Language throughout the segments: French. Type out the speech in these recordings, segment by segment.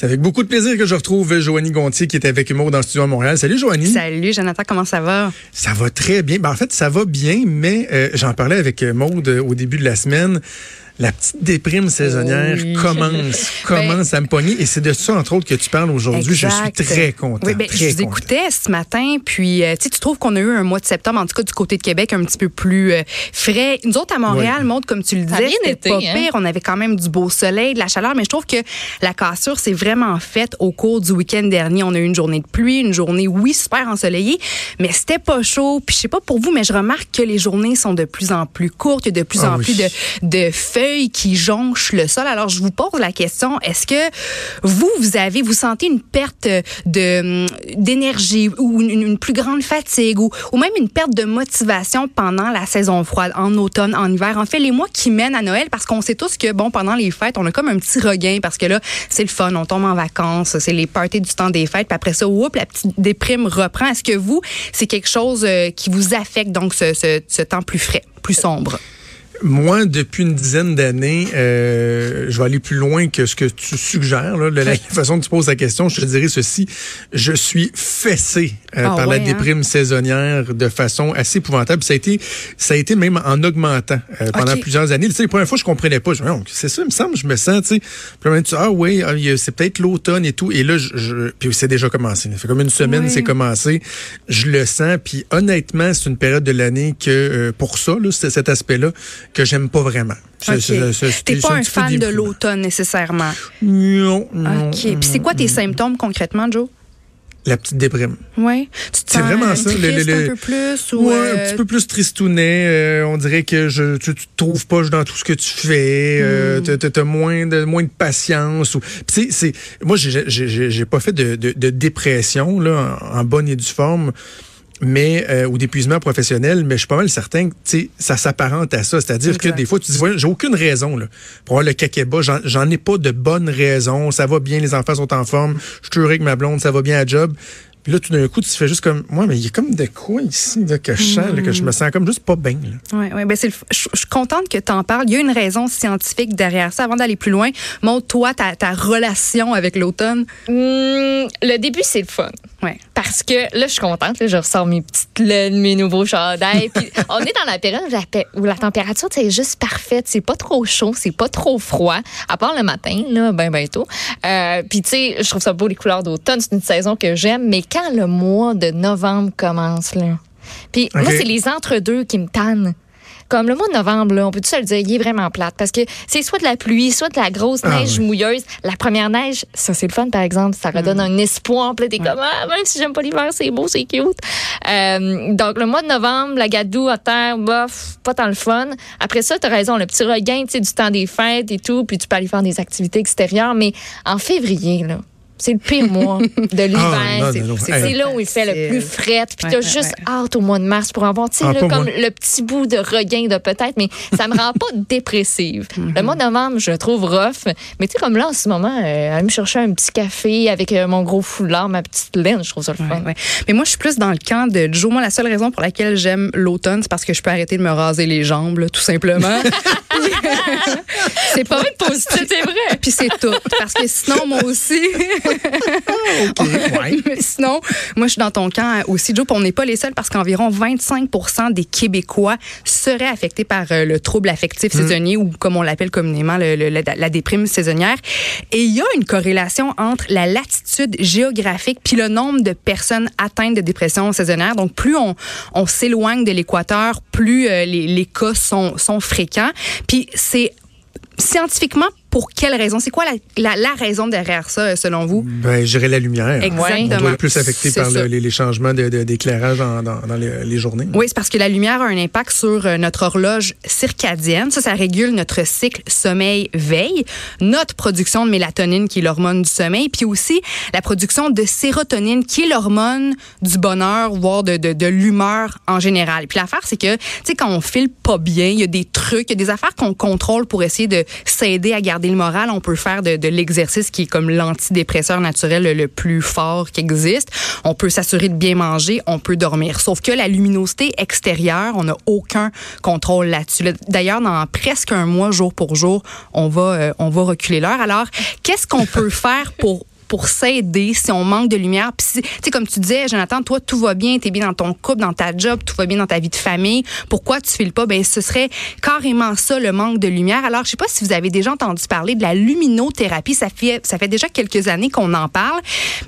C'est avec beaucoup de plaisir que je retrouve Joanie Gontier qui est avec moi dans le studio à Montréal. Salut Joanie. Salut Jonathan, comment ça va? Ça va très bien. Ben, en fait, ça va bien, mais euh, j'en parlais avec Maude au début de la semaine la petite déprime saisonnière commence, commence à me pogner. Et c'est de ça, entre autres, que tu parles aujourd'hui. Je suis très content. Oui, ben, je vous écoutais ce matin, puis euh, tu trouves qu'on a eu un mois de septembre, en tout cas du côté de Québec, un petit peu plus euh, frais. Nous autres, à Montréal, montre comme tu le disais, c'était pas hein? pire. On avait quand même du beau soleil, de la chaleur, mais je trouve que la cassure s'est vraiment faite au cours du week-end dernier. On a eu une journée de pluie, une journée, oui, super ensoleillée, mais c'était pas chaud. Puis je sais pas pour vous, mais je remarque que les journées sont de plus en plus courtes, il y a de plus ah en plus de, de feuilles qui jonchent le sol. Alors, je vous pose la question, est-ce que vous, vous avez, vous sentez une perte de d'énergie ou une, plus grande fatigue ou, ou même une perte de motivation pendant la saison froide, en automne, en hiver? En fait, les mois qui mènent à Noël, parce qu'on sait tous que, bon, pendant les fêtes, on a comme un petit regain parce que là, c'est le fun, on tombe en vacances, c'est les parties du temps des fêtes, puis après ça, oups, la petite déprime reprend. Est-ce que vous, c'est quelque chose euh, qui vous affecte, donc ce, ce temps plus frais, plus sombre? Moi, depuis une dizaine d'années, euh, je vais aller plus loin que ce que tu suggères. Là, la, façon dont tu poses la question, je te dirais ceci. Je suis fessé euh, ah par la hein? déprime saisonnière de façon assez épouvantable. Ça a été, ça a été même en augmentant euh, pendant plusieurs années. Tu sais, les premières fois, je comprenais pas. Je me c'est ça, il me semble, je me sens, tu sais. Ah oui, ah, c'est peut-être l'automne et tout. Et là, je, puis c'est déjà commencé. Ça fait comme une semaine, c'est commencé. Je le sens. Puis honnêtement, c'est une période de l'année que, euh, pour ça, là, cet aspect-là, que j'aime pas vraiment. Okay. T'es pas un fan de l'automne nécessairement. Non, non. OK. Puis c'est quoi tes symptômes concrètement, Joe? La petite déprime. Oui. C'est vraiment ça. Le, le, un peu plus ou ouais, un euh, petit peu plus tristounet. Euh, on dirait que je, tu, te trouves pas dans tout ce que tu fais. Euh, hmm. tu as, moins de moins de patience. Ou, c'est, moi, j'ai pas fait de, de, de, dépression là en, en bonne et due forme mais euh, ou d'épuisement professionnel, mais je suis pas mal certain que ça s'apparente à ça. C'est-à-dire que des fois, tu dis, j'ai aucune raison là, pour avoir le kakeba. J'en ai pas de bonnes raisons. Ça va bien, les enfants sont en forme. Je suis avec ma blonde, ça va bien à job. Puis là, tout d'un coup, tu fais juste comme, moi, mais il y a comme de quoi ici là, que je sens, que je me sens comme juste pas bien. Oui, ouais, ben c'est je, suis contente que tu en parles. Il y a une raison scientifique derrière ça. Avant d'aller plus loin, montre toi ta, ta relation avec l'automne. Hum, le début, c'est le fun. Ouais. Parce que là, je suis contente. Là, je ressors mes petites laines, mes nouveaux chandails. Puis on est dans la période où la température, c'est juste parfaite. C'est pas trop chaud, c'est pas trop froid. À part le matin, là, ben, ben tôt. Euh, puis tu sais, je trouve ça beau, les couleurs d'automne. C'est une saison que j'aime. Mais quand le mois de novembre commence, là, puis moi, c'est les entre-deux qui me tannent. Comme le mois de novembre, là, on peut tout se le dire, il est vraiment plate parce que c'est soit de la pluie, soit de la grosse ah neige mouilleuse. La première neige, ça c'est le fun par exemple, ça redonne mm. un espoir. Puis t'es comme ah, même si j'aime pas l'hiver, c'est beau, c'est cute. Euh, donc le mois de novembre, la gadoue à terre, bof, pas tant le fun. Après ça, t'as raison, le petit regain, tu sais, du temps des fêtes et tout, puis tu peux aller faire des activités extérieures. Mais en février, là, c'est le pire mois de l'hiver. Ah, c'est là où il fait le plus fret. Puis t'as juste hâte au mois de mars pour avoir, tu sais, ah, comme le petit bout de regain de peut-être, mais ça me rend pas dépressive. Mhm. Le mois de novembre, je le trouve rough. Mais tu sais, comme là, en ce moment, euh, aller me chercher un petit café avec euh, mon gros foulard, ma petite laine, je trouve ça le fun. Mais moi, je suis plus dans le camp de Joe. Moi, la seule raison pour laquelle j'aime l'automne, c'est parce que je peux arrêter de me raser les jambes, tout simplement. c'est pas positif, c'est vrai. Puis c'est tout. Parce que sinon, moi aussi. sinon, moi, je suis dans ton camp aussi, Joe. On n'est pas les seuls parce qu'environ 25 des Québécois seraient affectés par euh, le trouble affectif hmm. saisonnier ou, comme on l'appelle communément, la, déprime saisonnière. Et il y a une corrélation entre la latitude géographique puis le nombre de personnes atteintes de dépression saisonnière. Donc, plus on, on s'éloigne de l'équateur, plus euh, les, les, cas sont, sont fréquents. Puis c'est scientifiquement pour quelle raison? C'est quoi la, la, raison derrière ça, selon vous? Ben, dirais la lumière. Exactement. On doit être plus affecté par les, changements d'éclairage de, dans, dans, les, journées. Oui, c'est parce que la lumière a un impact sur euh, notre horloge circadienne. Ça, ça régule notre cycle sommeil-veille, notre production de mélatonine, qui est l'hormone du sommeil, puis aussi la production de sérotonine, qui est l'hormone du bonheur, voire de, de, de l'humeur en général. Puis l'affaire, c'est que, tu sais, quand on file pas bien, il y a des trucs, il y a des affaires qu'on contrôle pour essayer de s'aider à garder on peut faire de, l'exercice qui est comme l'antidépresseur naturel le, plus fort qui existe. On peut s'assurer de bien manger, on peut dormir. Sauf que la luminosité extérieure, on n'a aucun contrôle là-dessus. D'ailleurs, dans presque un mois, jour pour jour, on va, euh, on va reculer l'heure. Alors, qu'est-ce qu'on peut faire pour pour s'aider si on manque de lumière. Puis, tu sais, comme tu disais, Jonathan, toi, tout va bien, tu es bien dans ton couple, dans ta job, tout va bien dans ta vie de famille. Pourquoi tu files pas? Ben, ce serait carrément ça, le manque de lumière. Alors, je sais pas si vous avez déjà entendu parler de la luminothérapie. Ça fait, ça fait déjà quelques années qu'on en parle.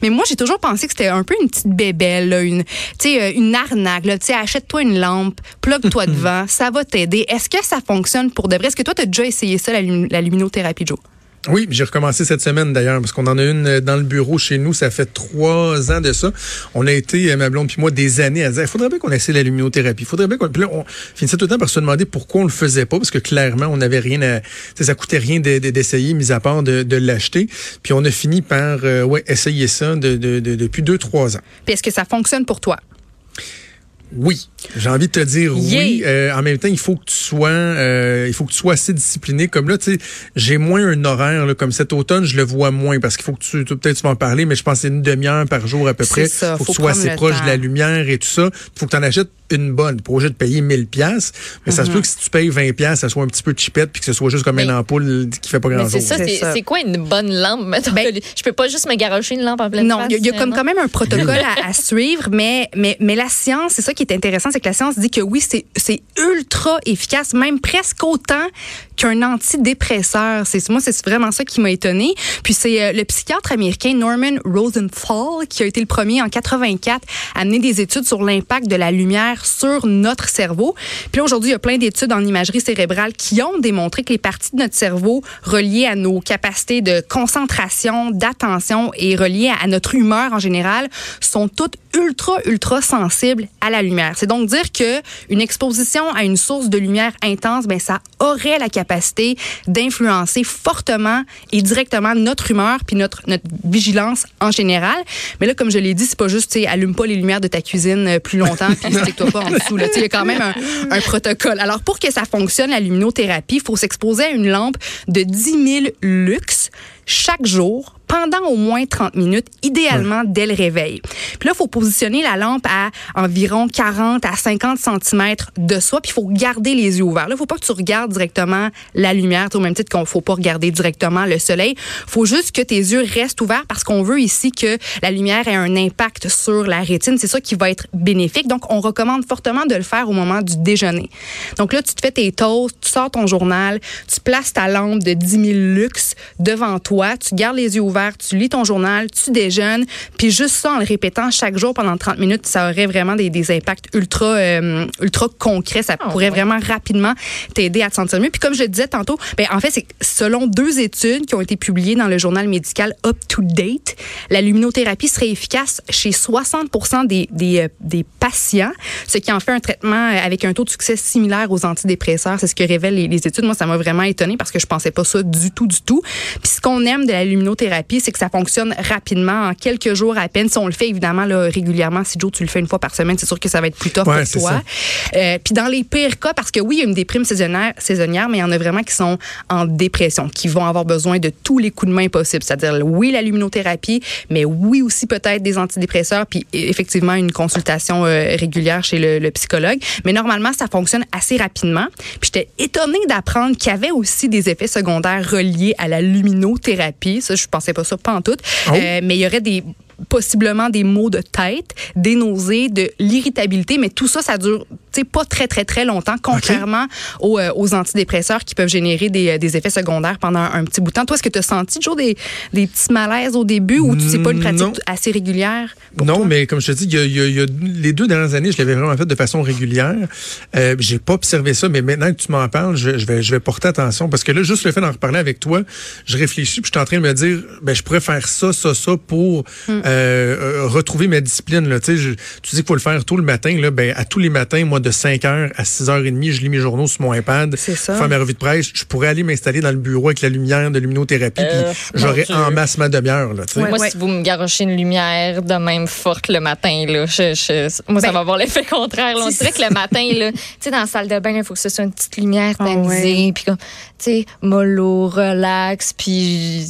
Mais moi, j'ai toujours pensé que c'était un peu une petite bébelle, une, euh, une arnaque, Tu sais, achète-toi une lampe, plug-toi devant, ça va t'aider. Est-ce que ça fonctionne pour de vrai? Est-ce que toi, tu as déjà essayé ça, la, la luminothérapie, Joe? Oui, j'ai recommencé cette semaine d'ailleurs, parce qu'on en a une dans le bureau chez nous. Ça fait trois ans de ça. On a été, euh, ma blonde puis moi, des années à dire, il faudrait bien qu'on essaie la luminothérapie. Il faudrait bien qu'on... Puis là, on finissait tout le temps par se demander pourquoi on le faisait pas, parce que clairement, on n'avait rien à... Ça coûtait rien d'essayer, mis à part de, de l'acheter. Puis on a fini par euh, ouais, essayer ça de, de, depuis deux, trois ans. Puis est-ce que ça fonctionne pour toi? Oui, j'ai envie de te dire oui. Euh, en même temps, il faut que tu sois, euh, il faut que tu sois assez discipliné. Comme là, tu sais, j'ai moins un horaire. Là, comme cet automne, je le vois moins parce qu'il faut que tu, peut-être tu vas en parler, mais je pense que c'est une demi-heure par jour à peu près. Ça, faut, que tu sois assez proche de la lumière et tout ça. Il faut que tu en achètes une bonne. Pas obligé de payer 1000 pièces, mais ça se mhm. peut que si tu payes 20 pièces, ça soit un petit peu chipette puis que ce soit juste comme une ampoule qui fait pas grand chose. C'est ça, c'est quoi une bonne lampe ben, Je peux pas juste me garocher une lampe en pleine Non, il y, a comme quand même un protocole à, à, suivre, mais mais mais la science, c'est ça qui est intéressant, c'est que la science dit que oui, c'est c'est ultra efficace, même presque autant qu'un antidépresseur. C'est moi, c'est vraiment ça qui m'a étonné. Puis c'est euh, le psychiatre américain Norman Rosenthal qui a été le premier en 84 à mener des études sur l'impact de la lumière sur notre cerveau. Puis aujourd'hui, il y a plein d'études en imagerie cérébrale qui ont démontré que les parties de notre cerveau reliées à nos capacités de concentration, d'attention et reliées à notre humeur en général sont toutes ultra, ultra sensibles à la lumière. C'est donc dire que une exposition à une source de lumière intense, ben, ça aurait la capacité d'influencer fortement et directement notre humeur puis notre, notre vigilance en général. Mais là, comme je l'ai dit, c'est pas juste, tu allume pas les lumières de ta cuisine euh, plus longtemps puis stick-toi pas en dessous. Il y quand même un, protocole. Alors, pour que ça fonctionne, la luminothérapie, faut s'exposer à une lampe de 10 000 lux chaque jour pendant au moins 30 minutes, idéalement dès le réveil. Puis là, il faut positionner la lampe à environ 40 à 50 cm de soi, puis il faut garder les yeux ouverts. Là, il faut pas que tu regardes directement la lumière, au même titre qu'on faut pas regarder directement le soleil. faut juste que tes yeux restent ouverts parce qu'on veut ici que la lumière ait un impact sur la rétine. C'est ça qui va être bénéfique. Donc, on recommande fortement de le faire au moment du déjeuner. Donc là, tu te fais tes toasts, tu sors ton journal, tu places ta lampe de 10 000 lux devant toi, tu gardes les yeux ouverts tu lis ton journal, tu déjeunes, puis juste ça en le répétant chaque jour pendant 30 minutes, ça aurait vraiment des, des impacts ultra euh, ultra concrets, ça ah, pourrait vraiment rapidement t'aider à te sentir mieux. Puis comme je le disais tantôt, ben en fait c'est selon deux études qui ont été publiées dans le journal médical Up to Date, la luminothérapie serait efficace chez 60% des, des, euh, des patients, ce qui en fait un traitement avec un taux de succès similaire aux antidépresseurs, c'est ce que révèlent les, les études. Moi ça m'a vraiment étonné parce que je pensais pas ça du tout du tout. Puis ce qu'on aime de la luminothérapie c'est que ça fonctionne rapidement, en quelques jours à peine. Si on le fait évidemment là, régulièrement, si Joe, tu le fais une fois par semaine, c'est sûr que ça va être plus tough pour toi. Euh, puis dans les pires cas, parce que oui, il y a une déprime saisonnière, saisonnière, mais il y en a vraiment qui sont en dépression, qui vont avoir besoin de tous les coups de main possibles. C'est-à-dire, oui, la luminothérapie, mais oui aussi peut-être des antidépresseurs, puis effectivement une consultation euh, régulière chez le, le, psychologue. Mais normalement, ça fonctionne assez rapidement. Puis j'étais étonnée d'apprendre qu'il y avait aussi des effets secondaires reliés à la luminothérapie. Ça, je pensais pas ça, pas en tout. Oh. Euh, mais il y aurait des possiblement des maux de tête, des nausées, de l'irritabilité, mais tout ça, ça dure pas très, très, très longtemps, contrairement aux, euh, aux, antidépresseurs qui peuvent générer des, des, effets secondaires pendant un petit bout de temps. Toi, est-ce que tu as senti toujours des, des petits malaises au début ou tu sais pas une pratique assez régulière? Non, mais comme je te dis, il y, a, il y a, les deux dernières années, je l'avais vraiment fait de façon régulière. Euh, j'ai pas observé ça, mais maintenant que tu m'en parles, je, je, vais, je vais porter attention parce que là, juste le fait d'en reparler avec toi, je réfléchis puis je suis en train de me dire, ben, je pourrais faire ça, ça, ça pour hmm. euh, euh, retrouver ma discipline. Là. Tu, dis qu'il faut le faire tout le matin. Là, ben, à tous les matins, moi, de 5h à 6h30, je lis mes journaux sur mon iPad, ça. faire ma revue de presse. Je pourrais aller m'installer dans le bureau avec la lumière de luminothérapie, puis euh, j'aurais en masse ma demi-heure. Là, moi, si vous me garochez une lumière de même forte le matin, là, je, moi, ça ben, va avoir l'effet contraire. Là. On dirait que le matin, là, tu sais, dans la salle de bain, il faut que ce soit une petite lumière ah tamisée, puis comme, tu sais, mollo, relax, puis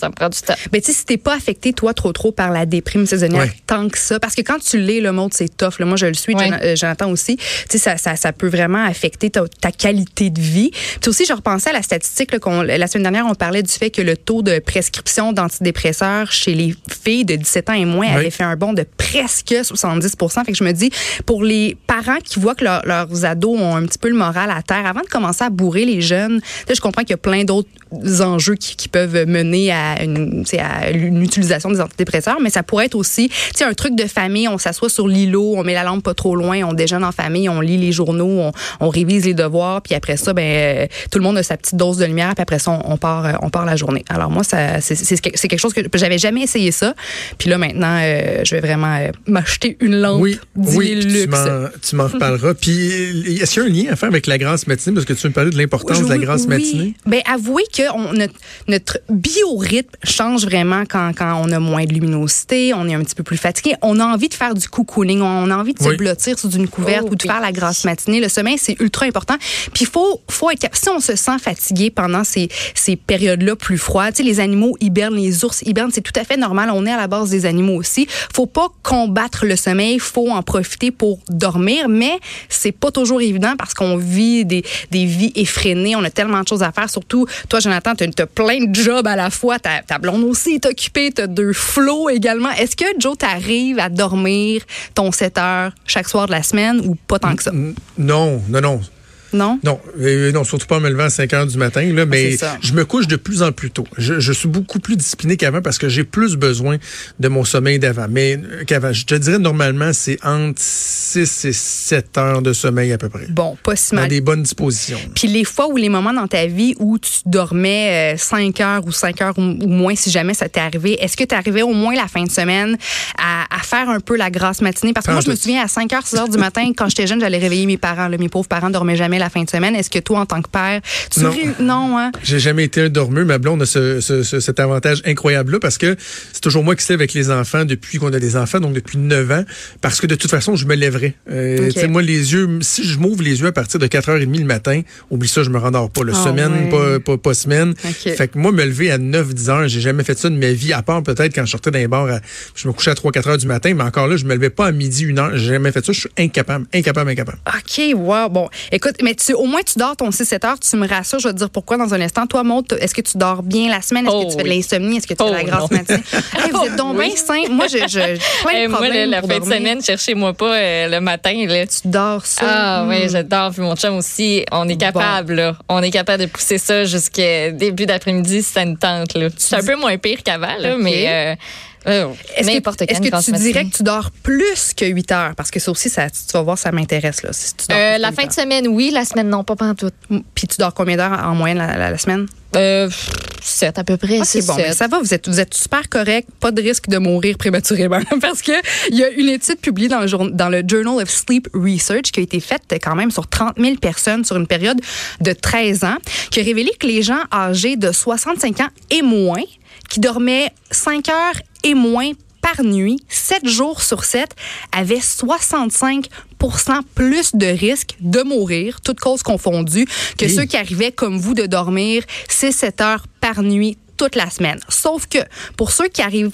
ça me prend du temps. Mais tu sais, si t'es pas affecté, toi, trop trop par la déprime saisonnière, tant que ça, parce que quand tu l'es, le mode, c'est tough. Là. Moi, je le suis, euh, j'entends aussi. Tu sais, ça, ça, ça, peut vraiment affecter ta, ta, qualité de vie. Puis aussi, je repensais à la statistique, là, la semaine dernière, on parlait du fait que le taux de prescription d'antidépresseurs chez les filles de 17 ans et moins avait fait un bond de presque 70 Fait que je me dis, pour les parents qui voient que leurs ados ont un petit peu le moral à terre, avant de commencer à bourrer les jeunes, je comprends qu'il y a plein d'autres enjeux qui, qui, peuvent mener à une, à une utilisation des antidépresseurs, mais ça pourrait être aussi un truc de famille. On s'assoit sur l'îlot, on met la lampe pas trop loin, on déjeune en famille, on lit les journaux, on, on révise les devoirs, puis après ça, ben euh, tout le monde a sa petite dose de lumière, puis après ça, on, part, euh, on part la journée. Alors moi, ça, c'est quelque chose que j'avais jamais essayé ça, puis là maintenant, euh, je vais vraiment m'acheter une lampe. Oui, oui, tu m'en reparleras. puis est-ce qu'il y a un lien à faire avec la grasse matinée, parce que tu me parlais de l'importance de la grasse matinée? Ben avouez que on, notre, notre biorhythme change vraiment quand, quand on a moins de luminosité, on est un petit peu plus fatigué. On a envie de faire du cocooning, on a envie de se blottir sous une couverte oh, ou de faire la grasse matinée. Le sommeil, c'est ultra important. Puis il faut, faut être Si on se sent fatigué pendant ces, ces périodes-là plus froides, tu sais, les animaux hibernent, les ours hibernent, c'est tout à fait normal. On est à la base des animaux aussi. Faut pas combattre le sommeil, faut en profiter pour dormir, mais c'est pas toujours évident parce qu'on vit des, des vies effrénées. On a tellement de choses à faire. Surtout, toi, Jonathan, tu as, plein de jobs à la fois. Ta, blonde aussi est occupée. Tu as deux flots également. Est-ce que, Joe, t'arrives à dormir ton 7 heures chaque soir de la semaine ou pas tant que ça? Non, non, non. Non? Non, euh, non, surtout pas en me levant à 5 heures du matin, là, mais je me couche de plus en plus tôt. Je, suis beaucoup plus discipliné qu'avant parce que j'ai plus besoin de mon sommeil d'avant. Mais euh, qu'avant, je te dirais normalement, c'est entre 6 et 7 heures de sommeil à peu près. Bon, pas si mal. Dans des bonnes dispositions. Puis les fois ou les moments dans ta vie où tu dormais 5 euh, heures ou 5 heures ou, moins, si jamais ça t'est arrivé, est-ce que tu arrivais au moins la fin de semaine à, faire un peu la grasse matinée? Parce que moi, je me souviens à 5 heures, 6 heures du matin, quand j'étais jeune, j'allais réveiller mes parents. Mes pauvres parents dormaient jamais la fin de semaine. Est-ce que toi, en tant que père, tu non, non hein? J'ai jamais été un dormeux. Ma blonde a ce, cet avantage incroyable-là parce que c'est toujours moi qui sais avec les enfants depuis qu'on a des enfants, donc depuis 9 ans, parce que de toute façon, je me lèverai. Euh, Moi, les yeux, si je m'ouvre les yeux à partir de 4h30 le matin, oublie ça, je me rendors pas. Le ah semaine, pas, pas, semaine. Fait que moi, me lever à 9-10 heures, j'ai jamais fait ça de ma vie, à part peut-être quand je sortais d'un bar, je me couchais à 3-4 heures du matin, mais encore là, je me levais pas à midi, 1 heure. J'ai jamais fait ça. Je suis incapable, incapable, incapable. OK, wow. Bon, écoute, mais tu, au moins, tu dors ton 6-7 heures, tu me rassures. Je vais te dire pourquoi dans un instant. Toi, Maud, est-ce que tu dors bien la semaine? Est-ce que tu fais de oh l'insomnie? Est-ce que tu fais la oh grasse matinée? vous êtes donc bien sain. Moi, je, je plein de Moi, la fin de semaine, cherchez-moi pas euh, le matin. Là. Tu dors ça? Ah oui, je dors. Puis mon chum aussi, on est capable. Là. On est capable de pousser ça jusqu'à début d'après-midi si ça nous tente. C'est un peu moins pire qu'avant, mais... Euh, est-ce que, est que tu dirais que tu dors plus que 8 heures? Parce que ça aussi, ça, tu vas voir, ça m'intéresse. Là, euh, la fin de semaine, oui. La semaine, non, pas tout. Puis tu dors combien d'heures en moyenne la, semaine? Euh, 7 à peu près. bon, ça va, vous êtes, vous êtes super correct, pas de risque de mourir prématurément. Parce que il y a une étude publiée dans le, dans le Journal of Sleep Research qui a été faite quand même sur 30 000 personnes sur une période de 13 ans, qui a révélé que les gens âgés de 65 ans et moins qui dormaient 5 heures et moins par nuit, 7 jours sur 7, avaient 65% plus de risque de mourir, toutes causes confondues, que ceux qui arrivaient comme vous de dormir 6-7 heures par nuit toute la semaine. Sauf que pour ceux qui arrivent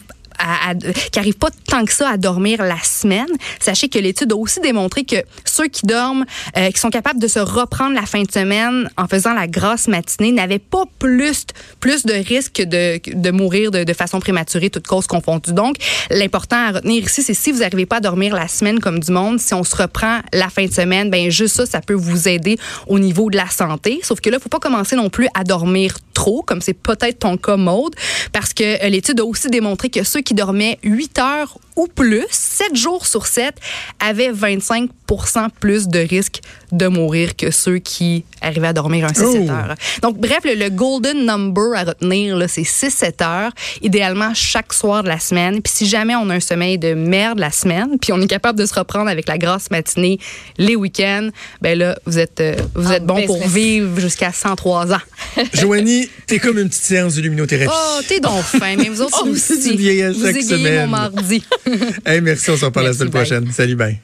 qui arrivent pas tant que ça à dormir la semaine, sachez que l'étude a aussi démontré que ceux qui dorment, euh, qui sont capables de se reprendre la fin de semaine en faisant la grasse matinée, n'avaient pas plus, plus de risque de, de mourir de, de façon prématurée, toute cause confondue. Donc, l'important à retenir ici, c'est si vous n'arrivez pas à dormir la semaine comme du monde, si on se reprend la fin de semaine, ben juste ça, ça peut vous aider au niveau de la santé. Sauf que là, faut pas commencer non plus à dormir trop, comme c'est peut-être ton cas, Maude, parce que euh, l'étude a aussi démontré que ceux qui dormaient 8 heures ou plus, 7 jours sur 7, avaient 25% plus de risque de mourir que ceux qui arrivaient à dormir un 6-7 heures. Donc, bref, le, golden number à retenir, c'est 6-7 heures, idéalement chaque soir de la semaine. Puis si jamais on a un sommeil de merde la semaine, puis on est capable de se reprendre avec la grasse matinée les week-ends, ben là, vous êtes, euh, vous êtes bon pour vivre jusqu'à 103 ans. Joanie, t'es comme une petite séance de luminothérapie. Oh, t'es donc fin, mais vous autres aussi. vous chaque semaine. mon mardi. hey, merci, on s'en parle la semaine prochaine. Salut, bye.